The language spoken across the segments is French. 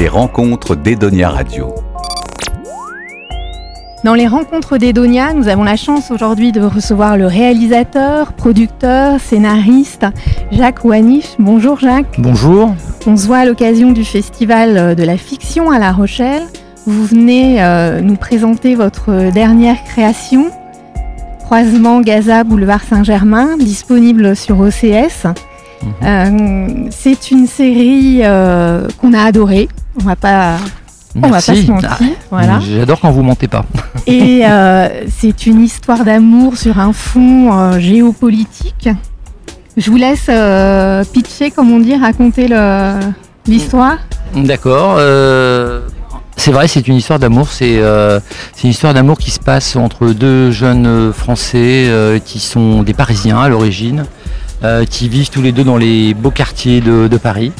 Les rencontres d'Edonia Radio. Dans les rencontres d'Edonia, nous avons la chance aujourd'hui de recevoir le réalisateur, producteur, scénariste Jacques Ouanif. Bonjour Jacques. Bonjour. On se voit à l'occasion du Festival de la fiction à La Rochelle. Vous venez euh, nous présenter votre dernière création, Croisement Gaza Boulevard Saint-Germain, disponible sur OCS. Mhm. Euh, c'est une série euh, qu'on a adorée. On va pas on va pas se mentir. Ah, voilà. J'adore quand vous mentez pas. Et euh, c'est une histoire d'amour sur un fond géopolitique. Je vous laisse pitcher, comme on dit, raconter l'histoire. D'accord. c'est vrai, c'est une histoire d'amour. C'est une histoire d'amour qui se passe entre deux jeunes Français qui sont des Parisiens à l'origine, euh, qui vivent tous les deux dans les beaux quartiers de, Paris.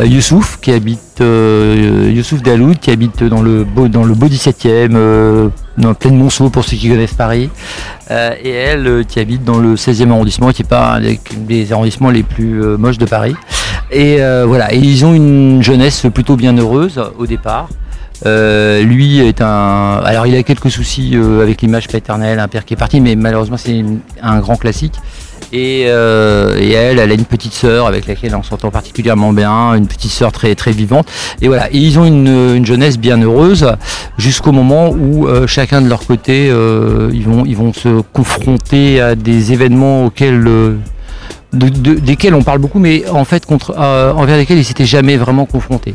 Euh, Youssouf qui habite euh, Youssouf Daloud qui habite dans le beau dans le beau 17e euh, dans plein de Monceau pour ceux qui connaissent Paris et elle qui habite dans le 16e arrondissement qui n'est pas un des, arrondissements les plus moches de Paris et voilà et ils ont une jeunesse plutôt bien heureuse au départ lui est un. Alors, il a quelques soucis avec l'image paternelle, un père qui est parti, mais malheureusement, c'est un grand classique. Euh, et, elle, elle a une petite sœur avec laquelle on s'entend particulièrement bien, une petite sœur très très vivante. Et voilà, ils ont une, jeunesse bien heureuse jusqu'au moment où euh, chacun de leur côté, euh, ils, vont, ils vont se confronter à des événements auxquels desquels on parle beaucoup, mais en fait contre, envers lesquels ils s'étaient jamais vraiment confrontés.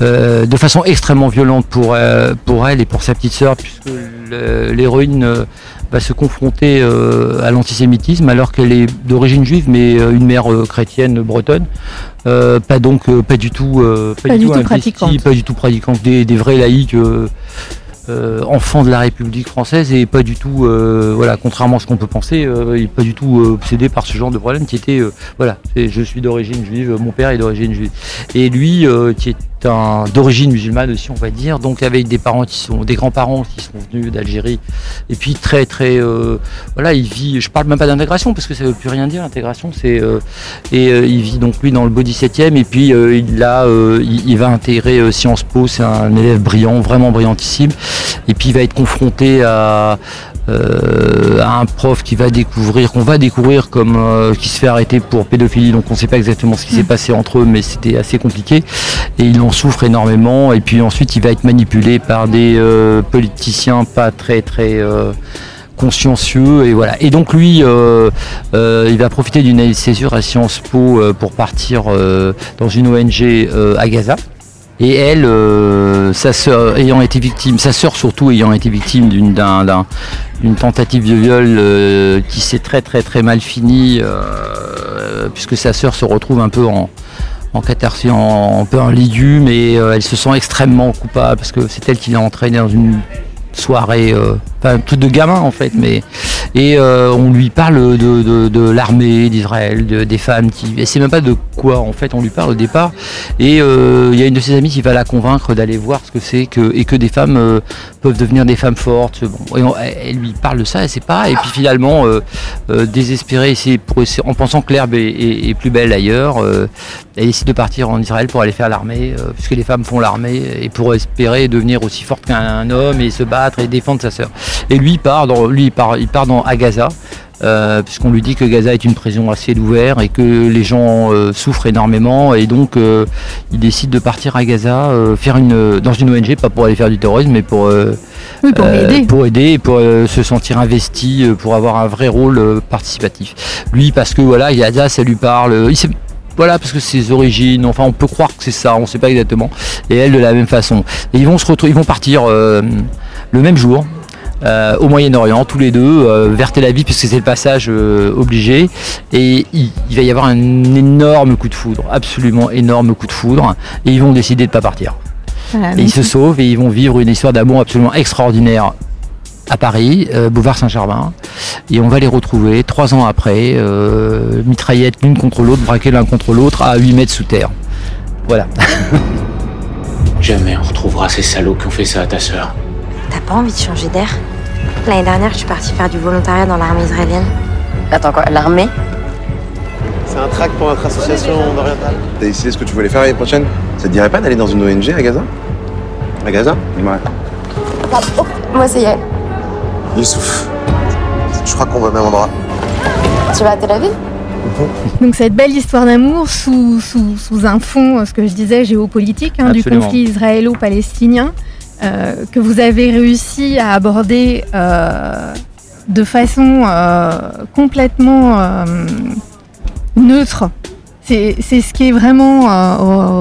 de façon extrêmement violente pour, pour elle et pour sa petite sœur, puisque l'héroïne va se confronter euh, à l'antisémitisme alors qu'elle est d'origine juive mais euh, une mère euh, chrétienne bretonne. pas donc pas du tout pas, du, tout, pratiquante. pas du tout pratiquante des, des vrais laïcs enfants de la République française et pas du tout voilà contrairement à ce qu'on peut penser il n'est pas du tout obsédé par ce genre de problème qui était voilà je suis d'origine juive mon père est d'origine juive et lui qui est d'origine musulmane aussi, on va dire, donc avec des parents qui sont, des grands-parents qui sont venus d'Algérie, et puis très très, euh, voilà, il vit, je parle même pas d'intégration parce que ça veut plus rien dire l'intégration, c'est euh, et euh, il vit donc lui dans le beau 17e, et puis il il, va intégrer Sciences Po, c'est un élève brillant, vraiment brillantissime, et puis il va être confronté à euh, un prof qui va découvrir, qu'on va découvrir comme euh, qui se fait arrêter pour pédophilie. Donc on ne sait pas exactement ce qui s'est mm. passé entre eux, mais c'était assez compliqué. Et il en souffre énormément. Et puis ensuite, il va être manipulé par des euh, politiciens pas très très consciencieux et voilà. Et donc lui, il va profiter d'une césure à Sciences Po pour partir dans une ONG à Gaza. Et elle, euh, sa sœur ayant été victime, sa sœur surtout ayant été victime d'une tentative de viol euh, qui s'est très très très mal finie, euh, puisque sa sœur se retrouve un peu en, en un peu en légume, et elle se sent extrêmement coupable parce que c'est elle qui l'a entraînée dans une soirée, enfin un truc de gamin en fait, mais et euh, on lui parle de, l'armée d'Israël, des femmes qui. Et c'est même pas de quoi en fait on lui parle au départ. Et euh, il y a une de ses amies qui va la convaincre d'aller voir ce que c'est que, et que des femmes euh, peuvent devenir des femmes fortes. Bon, elle lui parle de ça et c'est pas. Et puis finalement, désespérée, c'est en pensant que l'herbe est, plus belle ailleurs, elle décide de partir en Israël pour aller faire l'armée, puisque les femmes font l'armée, et pour espérer devenir aussi forte qu'un homme et se battre et défendre sa sœur. Et lui part dans, lui il part, il part dans à Gaza. Euh, puisqu'on lui dit que Gaza est une prison à ciel ouvert et que les gens euh, souffrent énormément et donc euh, il décide de partir à Gaza faire une dans une ONG pas pour aller faire du terrorisme mais pour pour aider pour aider pour se sentir investi pour avoir un vrai rôle participatif lui parce que voilà Gaza ça lui parle il voilà parce que ses origines enfin on peut croire que c'est ça on sait pas exactement et elle de la même façon et ils vont se retrouver ils vont partir le même jour euh, au Moyen-Orient, tous les deux, euh, vers Tel Aviv, puisque c'est le passage euh, obligé. Et il, va y avoir un énorme coup de foudre, absolument énorme coup de foudre. Et ils vont décider de ne pas partir. et ils se sauvent et ils vont vivre une histoire d'amour absolument extraordinaire à Paris, Boulevard Saint-Germain. Et on va les retrouver trois ans après, mitraillettes l'une contre l'autre, braquées l'un contre l'autre, à 8 mètres sous terre. Voilà. Jamais on retrouvera ces salauds qui ont fait ça à ta sœur. T'as pas envie de changer d'air L'année dernière, je suis partie faire du volontariat dans l'armée israélienne. Attends quoi, l'armée fait un track pour notre association d'Oriental. T'as décidé ce que tu voulais faire l'année prochaine Ça te dirait pas d'aller dans une ONG à Gaza À Gaza Ouais. Moi, ça y est. Youssouf, je crois qu'on va au même endroit. Tu vas à Tel Aviv Donc cette belle histoire d'amour sous, sous, sous un fond, ce que je disais, géopolitique, hein, du conflit israélo-palestinien, euh, que vous avez réussi à aborder euh, de façon euh, complètement neutre. C'est ce qui est vraiment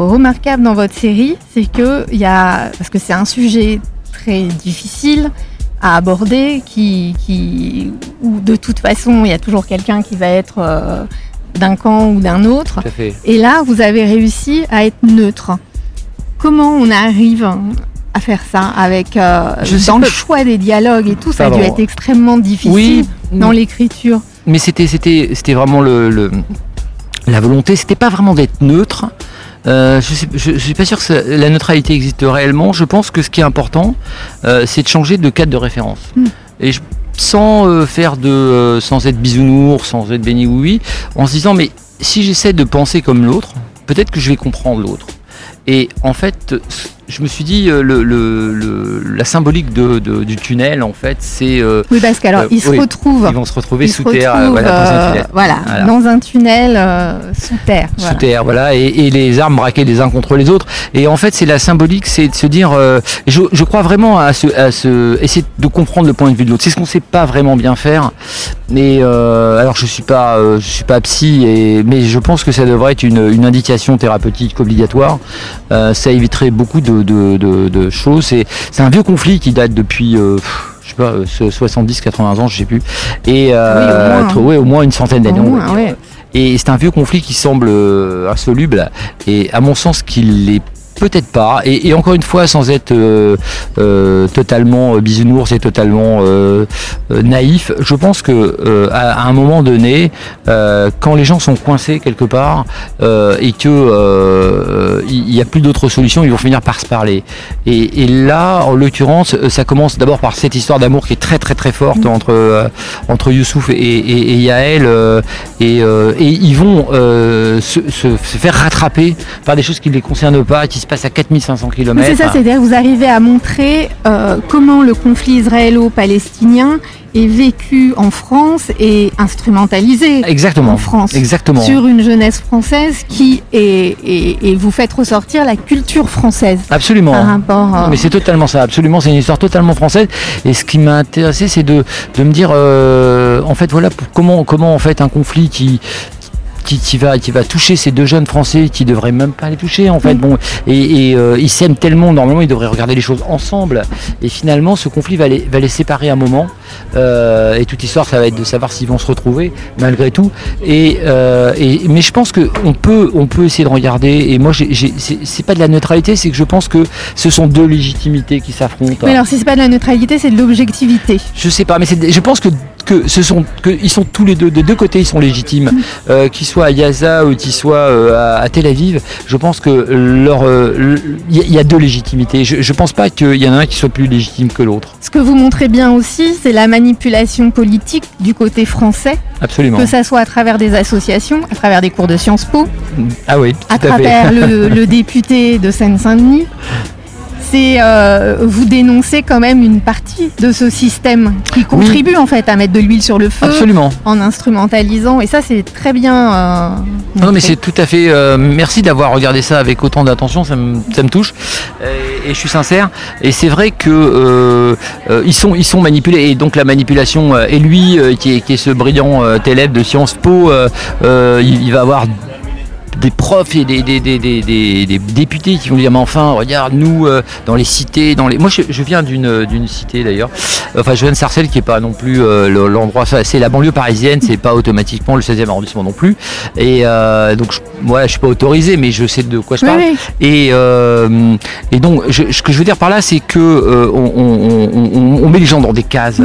remarquable dans votre série, c'est que il y a, parce que c'est un sujet très difficile à aborder, qui, qui, où de toute façon il y a toujours quelqu'un qui va être d'un camp ou d'un autre. Et là, vous avez réussi à être neutre. Comment on arrive à faire ça avec euh, Je sais dans le pas. choix des dialogues et tout, ça a dû Pardon. être extrêmement difficile Oui, dans l'écriture. mais c'était c'était c'était vraiment le, le- la volonté c'était pas vraiment d'être neutre Euh, je, sais, je, je suis pas sûr que ça- la neutralité existe réellement je pense que ce qui est important euh, c'est de changer de cadre de référence Mm. et je- sans euh, faire de sans être bisounours sans être béni oui en se disant mais si j'essaie de penser comme l'autre peut-être que je vais comprendre l'autre et en fait je me suis dit euh, le, le- le- la symbolique de, de- du tunnel en fait c'est euh, Oui, parce qu'alors, Euh, ils se oui. retrouvent. ils vont se retrouver sous terre euh, retrouvent, voilà, dans un euh, tunnel. voilà, Voilà. dans un tunnel euh, sous terre. sous voilà. terre, voilà, et, et les armes braquées les uns contre les autres. Et en fait, c'est la symbolique, c'est de se dire, euh, je, je crois vraiment à ce, à ce, essayer de comprendre le point de vue de l'autre. C'est ce qu'on sait pas vraiment bien faire. Mais euh, alors, je suis pas, euh, je suis pas psy, et, mais je pense que ça devrait être une, une indication thérapeutique obligatoire. Euh, ça éviterait beaucoup de, de, de, de choses. C'est, un vieux conflit qui date depuis. euh, je sais pas, euh, 70, 80 ans, je sais plus. Et euh, Oui, au moins. ouais, au moins une centaine d'années. Ouais. Et c'est un vieux conflit qui semble euh, insoluble, et à mon sens qu'il l'est peut-être pas. Et, et encore une fois, sans être euh, euh, totalement euh, bisounours et totalement euh, euh, naïf, je pense que euh, à, à un moment donné, euh, quand les gens sont coincés quelque part euh, et que euh, il n'y a plus d'autres solutions, ils vont finir par se parler. Et, et là, en l'occurrence, ça commence d'abord par cette histoire d'amour qui est très très très forte entre euh, entre Youssouf et, et, et Yael, euh, et, euh, et ils vont euh, se, se- se faire rattraper par des choses qui ne les concernent pas, qui se passent à 4500 Mais km. C'est ça, c'est-à-dire vous arrivez à montrer euh, comment le conflit israélo-palestinien est vécu en France et instrumentalisé Exactement. en France. Exactement. sur une jeunesse française qui est et, et vous faites ressortir la culture française Absolument. par rapport. euh, mais c'est totalement ça, absolument, c'est une histoire totalement française. Et ce qui m'a intéressé, c'est de, de me dire, euh, en fait, voilà, pour- comment, comment en fait un conflit qui qui, qui va qui va toucher ces deux jeunes français qui devraient même pas les toucher en fait. Mm. bon et, et, euh, ils s'aiment tellement normalement ils devraient regarder les choses ensemble. Et finalement ce conflit va les va les séparer un moment. Euh, et toute l'histoire ça va être de savoir s'ils vont se retrouver malgré tout. Et, euh, et mais je pense que on peut on peut essayer de regarder. Et moi c'est pas de la neutralité c'est que je pense que ce sont deux légitimités qui s'affrontent Mais alors si c'est pas de la neutralité, c'est de l'objectivité. je sais pas, mais je pense que, que ce sont que ils sont tous les deux de deux côtés ils sont légitimes, euh, qu'ils soient à Gaza ou qu'ils soient euh, à, à Tel Aviv. Je pense que leur euh, il y, a- il y a deux légitimités. Je, je pense pas qu'il y en a un qui soit plus légitime que l'autre. Ce que vous montrez bien aussi, c'est la manipulation politique du côté français, Absolument. que ça soit à travers des associations, à travers des cours de Sciences Po, Ah oui, à tout à fait. travers le, le député de Seine-Saint-Denis. C'est euh, vous dénoncez quand même une partie de ce système qui contribue en fait à mettre de l'huile sur le feu Absolument. en instrumentalisant et ça c'est très bien. euh, Non, mais c'est tout à fait. euh, merci d'avoir regardé ça avec autant d'attention, ça me, ça me touche. Et je suis sincère. Et c'est vrai que ils sont ils sont manipulés. Et donc la manipulation. et lui, qui, est, qui est ce brillant élève de Sciences Po, il, il va avoir des profs et des, des, des, des, des- des députés qui vont dire mais enfin regarde nous euh, dans les cités dans les moi je, je viens d'une d'une cité d'ailleurs enfin je viens de Sarcelles qui est pas non plus euh, le- l'endroit c'est la banlieue parisienne c'est pas automatiquement le 16e arrondissement non plus et euh, donc je, voilà je suis pas autorisé mais je sais de quoi je parle oui. et, euh, et donc, je- ce que je veux dire par là, c'est que euh, on, on- on- on- on met les gens dans des cases.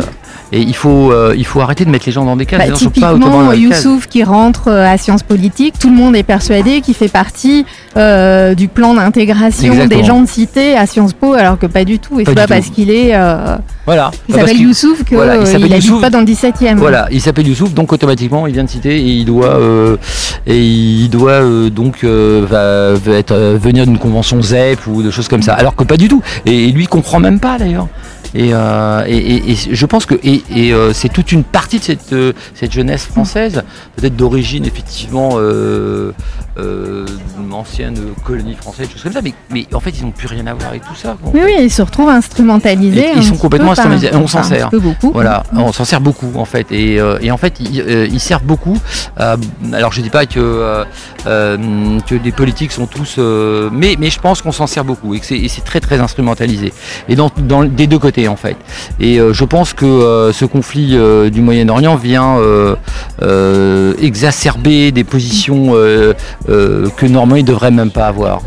Et il faut, euh, il faut arrêter de mettre les gens dans des cases. Bah, Les gens sont pas typiquement, automatiquement dans. Youssouf qui rentre euh, à sciences politiques, tout le monde est persuadé qu'il fait partie euh, du plan d'intégration des gens de cité à Sciences Po, alors que pas du tout. Et Pas c'est pas tout. parce qu'il est, euh, Voilà. il s'appelle Youssouf qu'il voilà, n'habite pas dans le 17e. Voilà, il s'appelle Youssouf, donc automatiquement il vient de citer et il doit euh, et il doit euh, donc euh, va, va être euh, venir d'une convention ZEP ou de choses comme ça. Alors que pas du tout. Et, et lui il comprend même pas d'ailleurs. Et, euh, et, je pense que euh, c'est toute une partie de cette, euh, cette jeunesse française, peut-être d'origine effectivement euh, euh, d'une ancienne colonie française, choses comme ça, mais, mais en fait ils n'ont plus rien à voir avec tout ça. quoi. Oui, oui, ils se retrouvent instrumentalisés. Et- ils sont complètement par- instrumentalisés, on s'en sert. beaucoup. Voilà, on s'en sert beaucoup en fait, et, euh, et en fait ils, euh, ils servent beaucoup. à- alors je dis pas que euh, euh, que les politiques sont tous, euh, mais mais je pense qu'on s'en sert beaucoup et que c'est très très instrumentalisé et dans, dans des deux côtés en fait. Et euh, je pense que euh, ce conflit euh, du Moyen-Orient vient euh, euh, exacerber des positions euh, euh, que normalement ils devraient même pas avoir.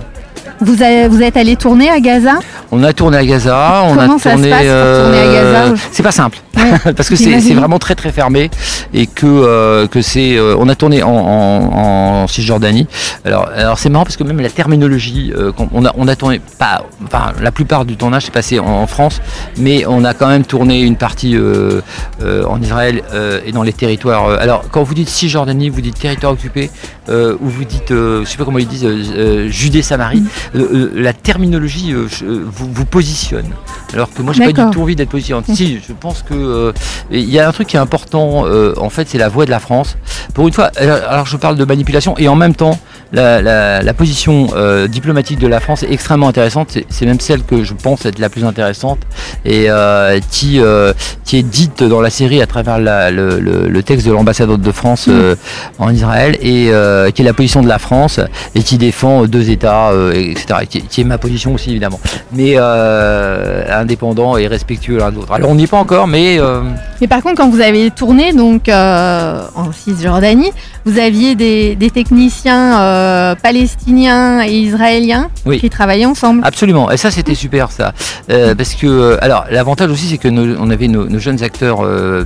Vous, avez- vous êtes allé tourner à Gaza? On a tourné à Gaza, on a ça se tourné. passe pour tourner à Gaza C'est pas simple Ouais, parce que c'est vraiment très très fermé et que euh, que c'est. euh, on a tourné en, en, en Cisjordanie. Alors alors c'est marrant parce que même la terminologie, euh, on a on a tourné pas, enfin la plupart du tournage s'est passé en, en France, mais on a quand même tourné une partie euh, euh, en Israël euh, et dans les territoires. euh, alors quand vous dites Cisjordanie, vous dites territoire occupé euh, ou vous dites, euh, je sais pas comment ils disent, euh, euh, Judée-Samarie. Euh, la terminologie euh, vous, vous positionne. Alors que moi, j'ai pas du tout envie d'être positionné. Si, je pense que euh, il y a un truc qui est important. euh, en fait, c'est la voix de la France. Pour une fois, alors je parle de manipulation et en même temps, la, la- la position euh, diplomatique de la France est extrêmement intéressante. C'est- même celle que je pense être la plus intéressante et euh, qui euh, qui est dite dans la série à travers la- le, le- le texte de l'ambassadeur de France euh, en Israël et qui est la position de la France et qui défend deux États, etc. Et Qui, qui est ma position aussi évidemment, mais indépendant et respectueux l'un de l'autre. Alors on n'y est pas encore, mais Mais par contre, quand vous avez tourné donc en Cisjordanie, vous aviez des, des techniciens euh, palestiniens et israéliens Oui. qui travaillaient ensemble. Absolument, et ça c'était super ça, Euh, parce que euh, alors l'avantage aussi c'est que nos- on avait nos, nos jeunes acteurs euh,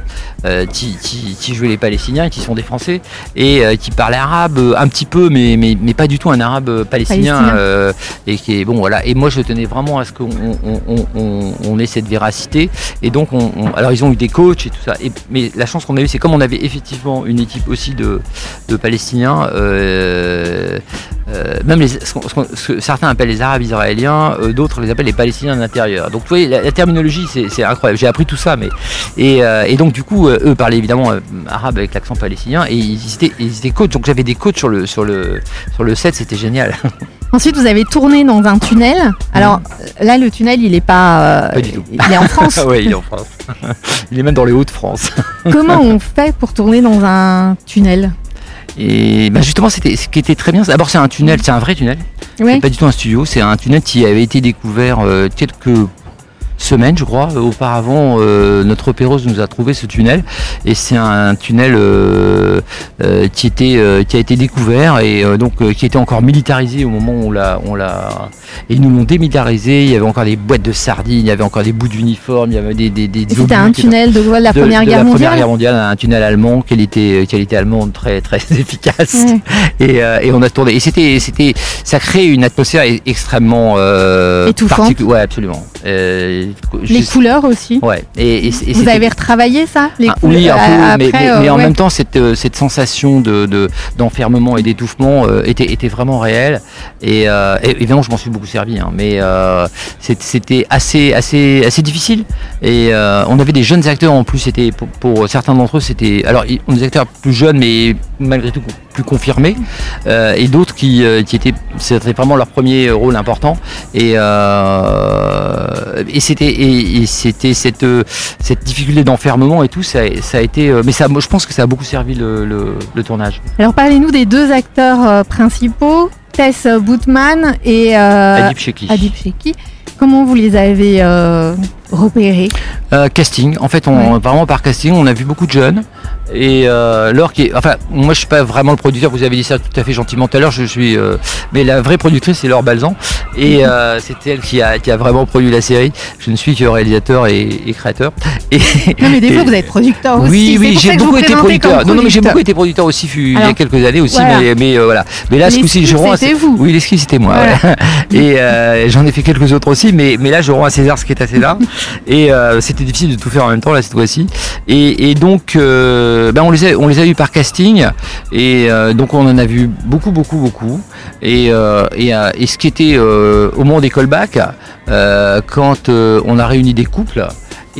qui, qui, qui jouaient les Palestiniens et qui sont des Français et qui parlaient arabe un petit peu, mais, mais, mais pas du tout un arabe palestinien, Palestinien. et qui est bon voilà. Et moi je tenais vraiment à ce qu'on on, on, on, on ait cette véracité, et donc on, alors ils ont eu des coachs et tout ça, et, mais la chance qu'on a eu c'est comme on avait effectivement une équipe aussi de, de Palestiniens. euh, même les, ce, qu'on- ce ce que certains appellent les Arabes israéliens, euh, d'autres les appellent les Palestiniens de l'intérieur. Donc vous voyez, la, la terminologie, c'est incroyable. J'ai appris tout ça, mais et, euh, et donc du coup, euh, eux parlaient évidemment euh, arabe avec l'accent palestinien et ils étaient, ils étaient coachs. Donc j'avais des coachs sur le sur le sur le set, c'était génial. Ensuite, vous avez tourné dans un tunnel. Alors là, le tunnel, il est pas, euh, Pas du tout. il est en France. ouais, il est en France. il est même dans les Hauts-de-France. Comment on fait pour tourner dans un tunnel? Et bah, justement, c'était ce qui était très bien. D'abord, c'est un tunnel, c'est un vrai tunnel. Oui. C'est pas du tout un studio, c'est un tunnel qui avait été découvert euh, quelques semaines, je crois, auparavant. euh, notre opéreuse nous a trouvé ce tunnel et c'est un tunnel euh, euh, qui était euh, qui a été découvert et euh, donc qui était encore militarisé au moment où on l'a on l'a et ils nous l'ont démilitarisé. Il y avait encore des boîtes de sardines, il y avait encore des bouts d'uniformes, il y avait des des, C'était un tunnel de, de la de- Première de Guerre la mondiale. Première Guerre mondiale, un tunnel allemand, qualité, qualité allemande très très efficace. Et, et on a tourné. Et c'était, c'était, ça crée une atmosphère e- extrêmement Étouffante. Ouais, absolument. Les couleurs aussi. Ouais. Et, et- et Vous avez retravaillé ça les ah, oui, un peu, a- mais, après, mais- euh, mais en ouais. même temps, cette, euh, cette sensation de, de- d'enfermement et d'étouffement euh, était, était vraiment réelle. Et, euh, évidemment, je m'en suis beaucoup servi, hein, mais euh, c'était assez, assez, assez difficile. Et euh, on avait des jeunes acteurs en plus. C'était pour, pour certains d'entre eux, c'était alors on des acteurs plus jeunes, mais malgré tout plus confirmés, euh, et d'autres qui, euh, qui étaient, c'était vraiment leur premier rôle important. Et, euh, et c'était, et, et c'était cette, euh, cette difficulté d'enfermement et tout, ça, ça a été, euh, mais ça, moi, je pense que ça a beaucoup servi le, le- le tournage. Alors parlez-nous des deux acteurs euh, principaux, Tess Bootman et euh, Adib Sheki. Adib Sheki. Comment vous les avez euh, repérés? Euh, casting, en fait, on, vraiment par casting, on a vu beaucoup de jeunes. Et euh, qui est, enfin, moi je suis pas vraiment le producteur. Vous avez dit ça tout à fait gentiment tout à l'heure. Je suis, euh, mais la vraie productrice c'est Laure Balzan, et euh, c'est elle qui a, qui a vraiment produit la série. Je ne suis que réalisateur et créateur. Et, Non, mais des fois, vous êtes producteur aussi. oui, oui, j'ai beaucoup été producteur. Non, non, mais j'ai beaucoup été producteur aussi fut- il y a quelques années aussi, voilà. mais, mais, euh, voilà. Mais là, ce coup-ci, je rends à c'était vous. Oui, l'esquisse, c'était moi. Voilà. Et euh, j'en ai fait quelques autres aussi, mais, mais là, je rends à César ce qui est à César. et euh, c'était difficile de tout faire en même temps là cette fois-ci. Et, et donc, euh, ben, on les a, on les a eu par casting, et euh, donc on en a vu beaucoup, beaucoup, beaucoup. Et, euh, et, euh, et ce qui était euh, au moment des callbacks, euh, quand on a réuni des couples.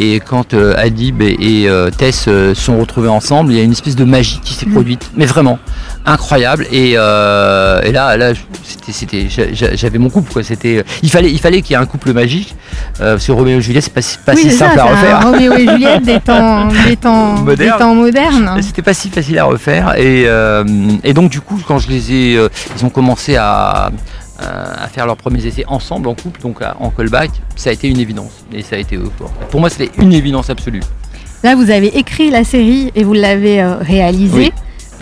Et quand euh, Adib et, et, euh, Tess euh, sont retrouvés ensemble, il y a une espèce de magie qui s'est produite, mais vraiment incroyable. Et, euh, et là, là, c'était, c'était, j'a- j'a- j'avais mon couple quoi. C'était, il fallait, il fallait qu'il y ait un couple magique. Euh, parce que Roméo et Juliette, c'est pas, si- pas Oui, si c'est ça, simple à refaire. Roméo et Juliette des temps, des temps, des Moderne. temps modernes. C'était pas si facile à refaire et, euh, et donc du coup quand je les ai, euh, ils ont commencé à, à faire leurs premiers essais ensemble en couple, donc en callback, ça a été une évidence et ça a été eux, quoi. Pour moi c'était une évidence absolue. Là, vous avez écrit la série et vous l'avez euh, réalisée. Oui.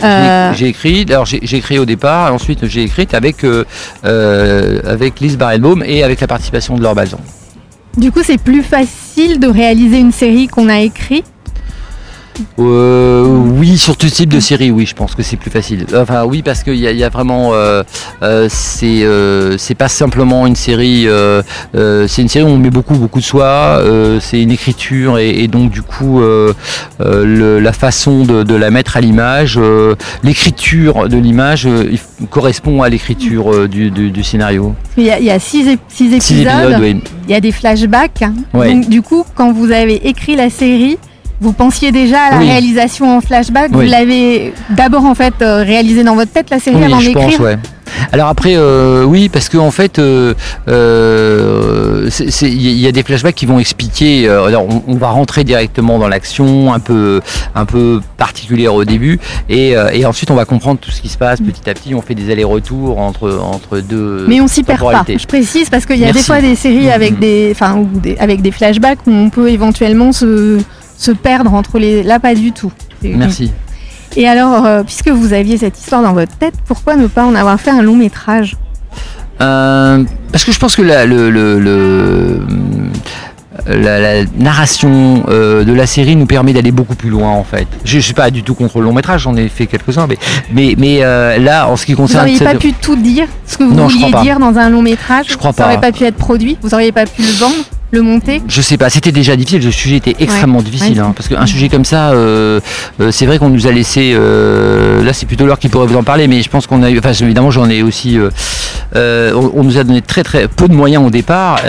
Euh, J'ai écrit, d'ailleurs j'ai écrit au départ, ensuite j'ai écrit avec euh, euh, avec Lise Barenbaum et avec la participation de Laure Balzan. du coup, c'est plus facile de réaliser une série qu'on a écrite. Euh, oui, sur tout type de série, oui, je pense que c'est plus facile. Enfin, oui, parce qu'il y, y a vraiment, euh, euh, c'est c'est pas simplement une série, c'est une série où on met beaucoup, beaucoup de soi. c'est une écriture et, et donc du coup, le- la façon de, de la mettre à l'image, l'écriture de l'image correspond à l'écriture du, du- du scénario. Il y a, il y a six, ép- six épisodes. Six épisodes, oui. Il y a des flashbacks. Ouais. Donc, du coup, quand vous avez écrit la série, vous pensiez déjà à la Oui. réalisation en flashback. Oui. Vous l'avez d'abord en fait euh, réalisé dans votre tête la série Oui, avant je pense, d'écrire. ouais. Alors après, euh, oui, parce qu'en fait, euh, euh, il y, a- des flashbacks qui vont expliquer. alors, on, on va rentrer directement dans l'action, un peu, un peu particulière au début, et, et ensuite on va comprendre tout ce qui se passe petit à petit. On fait des allers-retours entre entre deux. Mais on s'y perd pas. Je précise parce qu'il y a des fois des séries avec Mhm. des, enfin, ou des, avec des flashbacks où on peut éventuellement se, se perdre entre les. Là, pas du tout. Merci. Et alors, euh, puisque vous aviez cette histoire dans votre tête, pourquoi ne pas en avoir fait un long métrage? Euh, parce que je pense que la, le, le- le- la, la narration euh, de la série nous permet d'aller beaucoup plus loin en fait. Je ne suis pas du tout contre le long métrage, j'en ai fait quelques-uns, mais, mais, mais euh, là, en ce qui Vous concerne... n'auriez pas pu tout dire? Ce que vous Non, vouliez dire dans un long métrage Je crois Ça n'aurait pas. pas pu être produit? Vous n'auriez pas pu le vendre? Le monter Je sais pas, c'était déjà difficile, le sujet était extrêmement difficile, Ouais. hein, parce qu'un sujet comme ça, euh, euh, c'est vrai qu'on nous a laissé, euh, là c'est plutôt l'heure qui pourrait vous en parler, mais je pense qu'on a eu, enfin évidemment j'en ai aussi, on, on nous a donné très très peu de moyens au départ,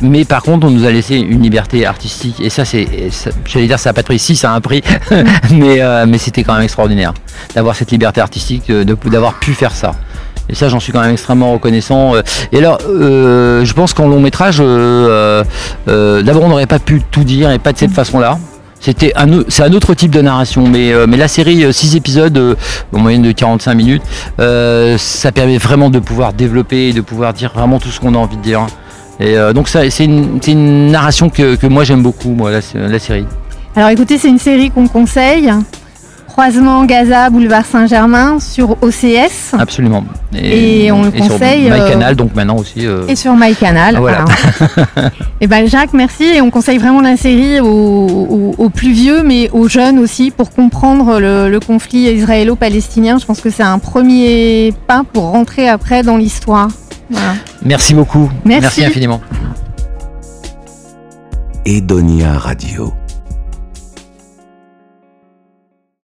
mais par contre on nous a laissé une liberté artistique, et ça c'est, ça- j'allais dire ça a pas de prix, si ça a un prix, mais, mais c'était quand même extraordinaire d'avoir cette liberté artistique, d'avoir pu faire ça. Et ça, j'en suis quand même extrêmement reconnaissant. Euh, Et alors, euh, je pense qu'en long métrage, euh, euh, d'abord, on n'aurait pas pu tout dire et pas de cette façon-là. C'était un, c'est un autre type de narration, mais, mais la série 6 épisodes en moyenne de 45 minutes, ça permet vraiment de pouvoir développer et de pouvoir dire vraiment tout ce qu'on a envie de dire. Et euh, donc ça, c'est une, c'est une narration que, que moi j'aime beaucoup, moi, la, la série. Alors écoutez, c'est une série qu'on conseille. Croisement Gaza, boulevard Saint-Germain sur OCS Absolument. Et on le sur conseille, euh, MyCanal, donc maintenant aussi. euh, et sur MyCanal. Ah, voilà. et ben Jacques, merci. Et on conseille vraiment la série aux, aux- aux plus vieux, mais aux jeunes aussi, pour comprendre le, le conflit israélo-palestinien. Je pense que c'est un premier pas pour rentrer après dans l'histoire. Voilà. Merci beaucoup. Merci. Merci infiniment. Edonia Radio.